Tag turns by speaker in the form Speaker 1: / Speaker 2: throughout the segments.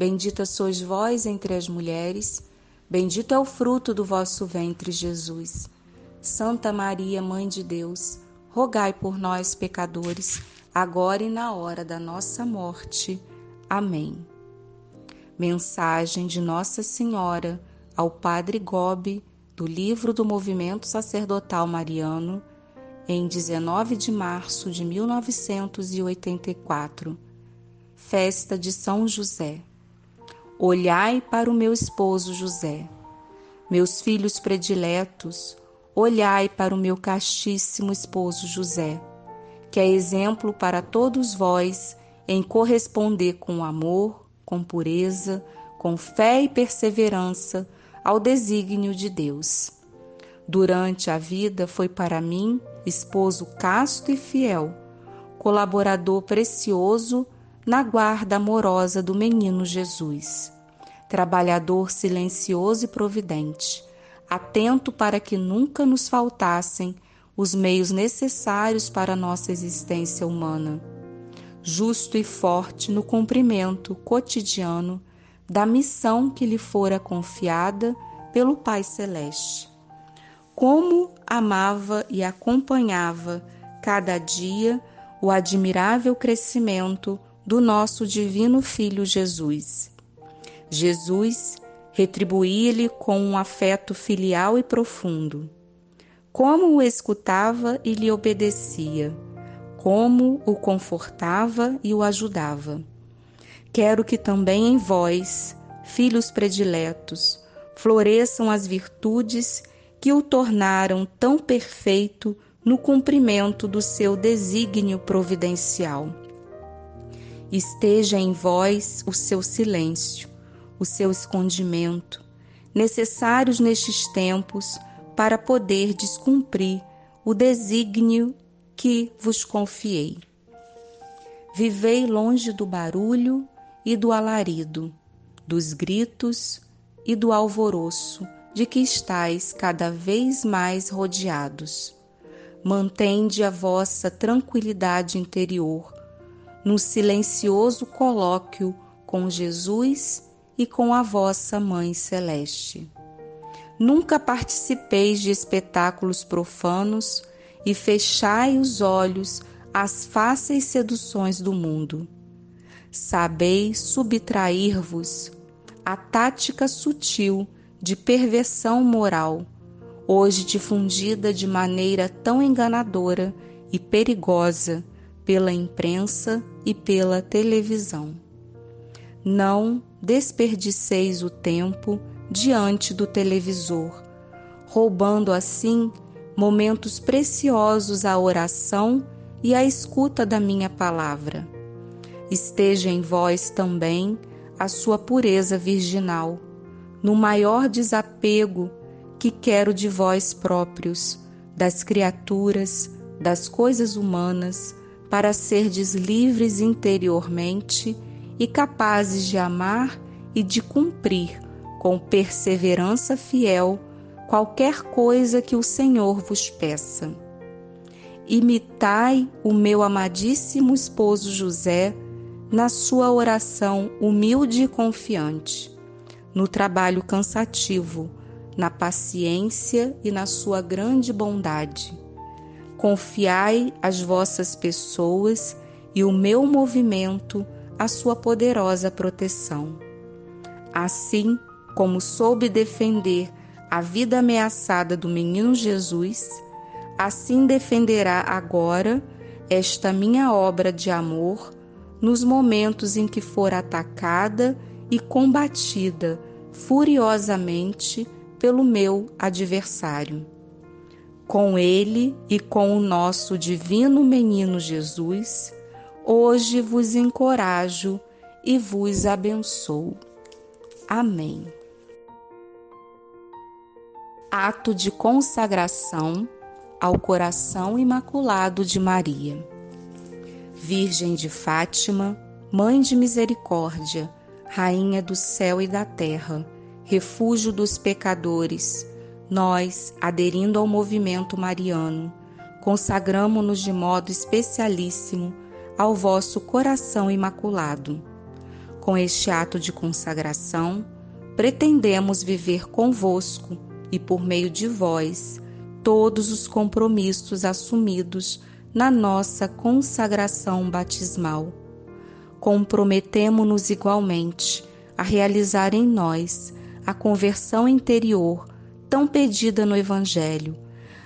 Speaker 1: Bendita sois vós entre as mulheres, bendito é o fruto do vosso ventre, Jesus. Santa Maria, Mãe de Deus, rogai por nós, pecadores, agora e na hora da nossa morte. Amém. Mensagem de Nossa Senhora ao Padre Gobi, do livro do Movimento Sacerdotal Mariano, em 19 de março de 1984. Festa de São José. Olhai para o meu esposo José. Meus filhos prediletos, olhai para o meu castíssimo esposo José, que é exemplo para todos vós em corresponder com amor, com pureza, com fé e perseverança ao desígnio de Deus. Durante a vida foi para mim esposo casto e fiel, colaborador precioso na guarda amorosa do menino Jesus. Trabalhador silencioso e providente, atento para que nunca nos faltassem os meios necessários para nossa existência humana. Justo e forte no cumprimento cotidiano da missão que lhe fora confiada pelo Pai Celeste. Como amava e acompanhava cada dia o admirável crescimento do nosso divino Filho Jesus. Jesus retribuía-lhe com um afeto filial e profundo. Como o escutava e lhe obedecia, como o confortava e o ajudava. Quero que também em vós, filhos prediletos, floresçam as virtudes que o tornaram tão perfeito no cumprimento do seu desígnio providencial esteja em vós o seu silêncio, o seu escondimento, necessários nestes tempos para poder descumprir o desígnio que vos confiei. Vivei longe do barulho e do alarido, dos gritos e do alvoroço de que estais cada vez mais rodeados. Mantende a vossa tranquilidade interior no silencioso colóquio com Jesus e com a vossa Mãe Celeste. Nunca participeis de espetáculos profanos e fechai os olhos às fáceis seduções do mundo. Sabeis subtrair-vos à tática sutil de perversão moral, hoje difundida de maneira tão enganadora e perigosa pela imprensa e pela televisão. Não desperdiceis o tempo diante do televisor, roubando assim momentos preciosos à oração e à escuta da minha palavra. Esteja em vós também a sua pureza virginal, no maior desapego que quero de vós próprios, das criaturas, das coisas humanas, para serdes livres interiormente e capazes de amar e de cumprir com perseverança fiel qualquer coisa que o Senhor vos peça. Imitai o meu amadíssimo esposo José na sua oração humilde e confiante, no trabalho cansativo, na paciência e na sua grande bondade Confiai as vossas pessoas e o meu movimento à sua poderosa proteção. Assim como soube defender a vida ameaçada do menino Jesus, assim defenderá agora esta minha obra de amor nos momentos em que for atacada e combatida furiosamente pelo meu adversário com ele e com o nosso divino menino Jesus, hoje vos encorajo e vos abençoo. Amém. Ato de consagração ao coração imaculado de Maria. Virgem de Fátima, Mãe de Misericórdia, Rainha do céu e da terra, refúgio dos pecadores, nós, aderindo ao movimento mariano, consagramo-nos de modo especialíssimo ao vosso coração imaculado. Com este ato de consagração, pretendemos viver convosco e por meio de vós todos os compromissos assumidos na nossa consagração batismal. Comprometemo-nos igualmente a realizar em nós a conversão interior tão pedida no Evangelho,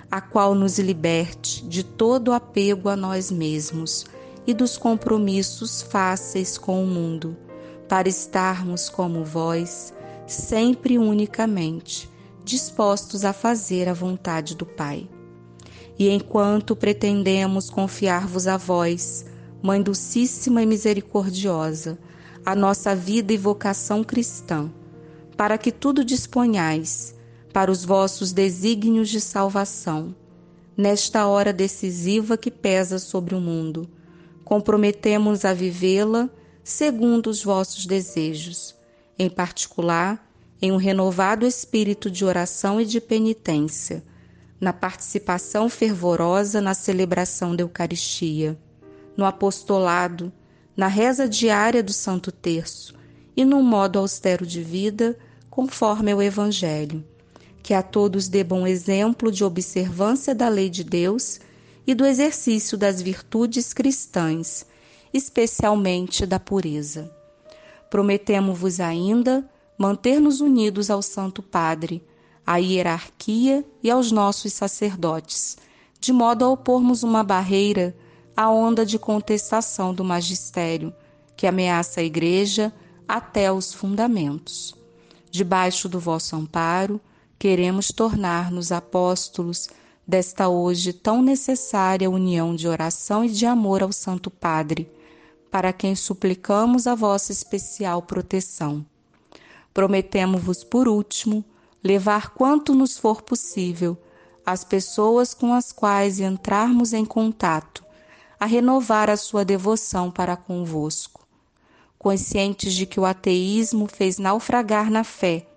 Speaker 1: a qual nos liberte de todo apego a nós mesmos e dos compromissos fáceis com o mundo para estarmos como vós, sempre unicamente, dispostos a fazer a vontade do Pai. E enquanto pretendemos confiar-vos a vós, Mãe Dulcíssima e Misericordiosa, a nossa vida e vocação cristã, para que tudo disponhais para os vossos desígnios de salvação, nesta hora decisiva que pesa sobre o mundo, comprometemos a vivê-la segundo os vossos desejos, em particular, em um renovado espírito de oração e de penitência, na participação fervorosa na celebração da Eucaristia, no apostolado, na reza diária do Santo Terço e num modo austero de vida, conforme o Evangelho, que a todos dê bom exemplo de observância da lei de Deus e do exercício das virtudes cristãs especialmente da pureza. Prometemos-vos ainda manter-nos unidos ao Santo Padre, à hierarquia e aos nossos sacerdotes, de modo a opormos uma barreira à onda de contestação do magistério que ameaça a Igreja até os fundamentos. Debaixo do vosso amparo, queremos tornar-nos apóstolos desta hoje tão necessária união de oração e de amor ao Santo Padre para quem suplicamos a vossa especial proteção. Prometemos-vos, por último, levar quanto nos for possível as pessoas com as quais entrarmos em contato, a renovar a sua devoção para convosco. Conscientes de que o ateísmo fez naufragar na fé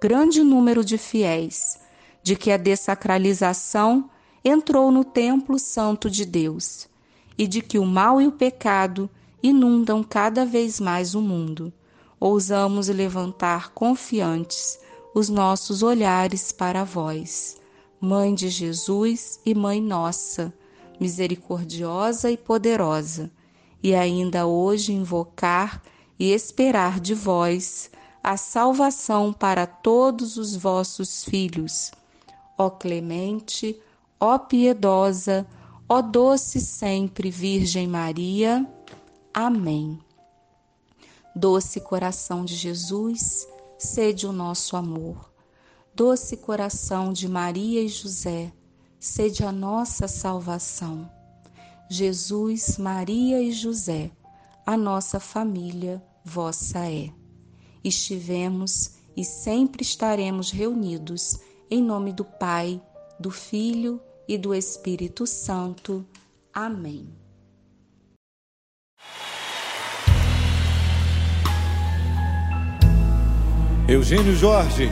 Speaker 1: grande número de fiéis, de que a dessacralização entrou no templo santo de Deus e de que o mal e o pecado inundam cada vez mais o mundo. Ousamos levantar confiantes os nossos olhares para vós, Mãe de Jesus e Mãe nossa, misericordiosa e poderosa, e ainda hoje invocar e esperar de vós a salvação para todos os vossos filhos. Ó clemente, ó piedosa, ó doce sempre Virgem Maria, Amém. Doce coração de Jesus, sede o nosso amor. Doce coração de Maria e José, sede a nossa salvação. Jesus, Maria e José, a nossa família vossa é. Estivemos e sempre estaremos reunidos em nome do Pai, do Filho e do Espírito Santo. Amém.
Speaker 2: Eugênio Jorge.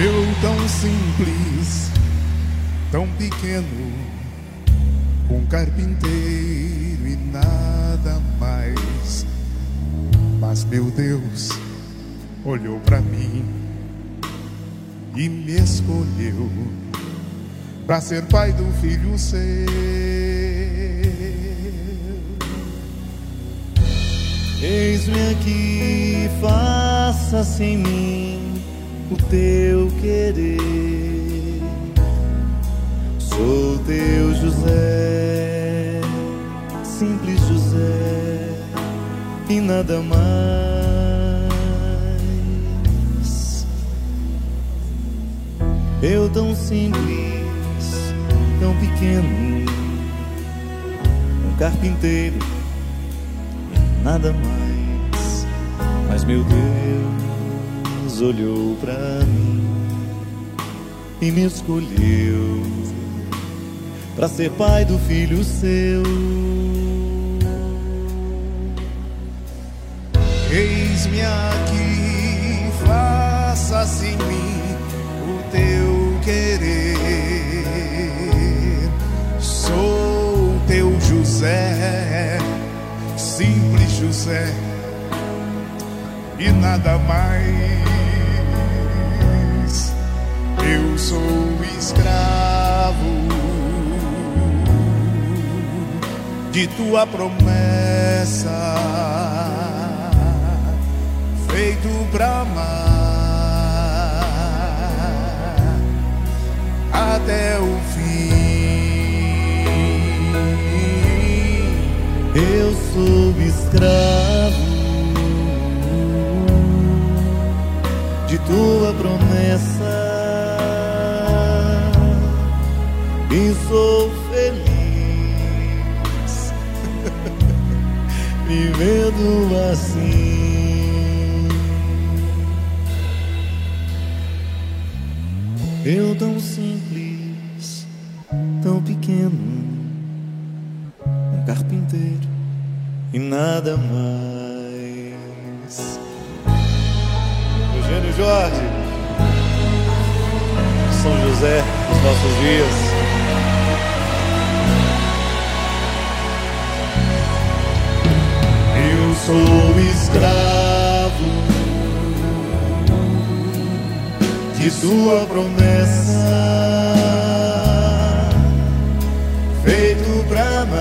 Speaker 3: Eu tão simples, tão pequeno, um carpinteiro e nada mais. Mas meu Deus olhou para mim e me escolheu para ser pai do filho seu.
Speaker 4: Eis-me aqui, faça-se em mim o teu querer. Sou teu José, simples José, e nada mais. Eu tão simples tão pequeno, um carpinteiro, nada mais. Mas meu Deus olhou para mim e me escolheu para ser pai do filho seu.
Speaker 3: Eis-me aqui, faça-se em mim o teu querer. Sou teu José, simples José, e nada mais. Eu sou escravo de tua promessa, feito pra amar até o fim.
Speaker 4: Eu sou escravo de tua promessa e sou assim. Eu tão simples, tão pequeno, um carpinteiro e nada mais. Eugênio Jorge, São José dos nossos dias.
Speaker 3: Sou escravo
Speaker 4: de tua promessa, feito pra amar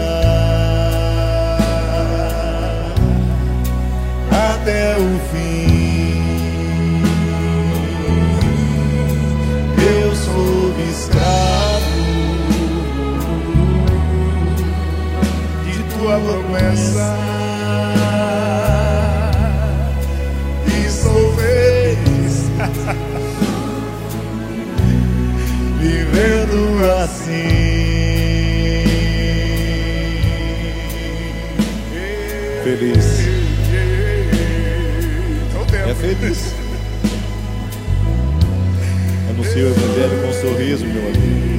Speaker 4: até o fim. Eu sou escravo
Speaker 3: de tua promessa
Speaker 4: Anuncia o Evangelho com um sorriso, meu amigo.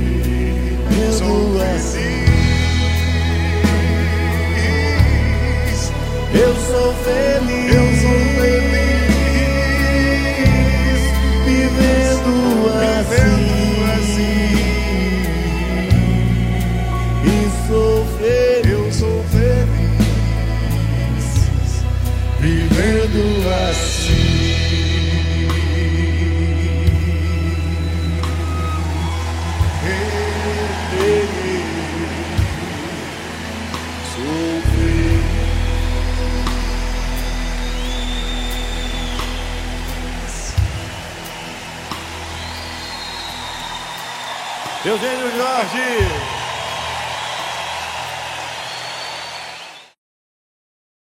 Speaker 4: Eugênio Jorge.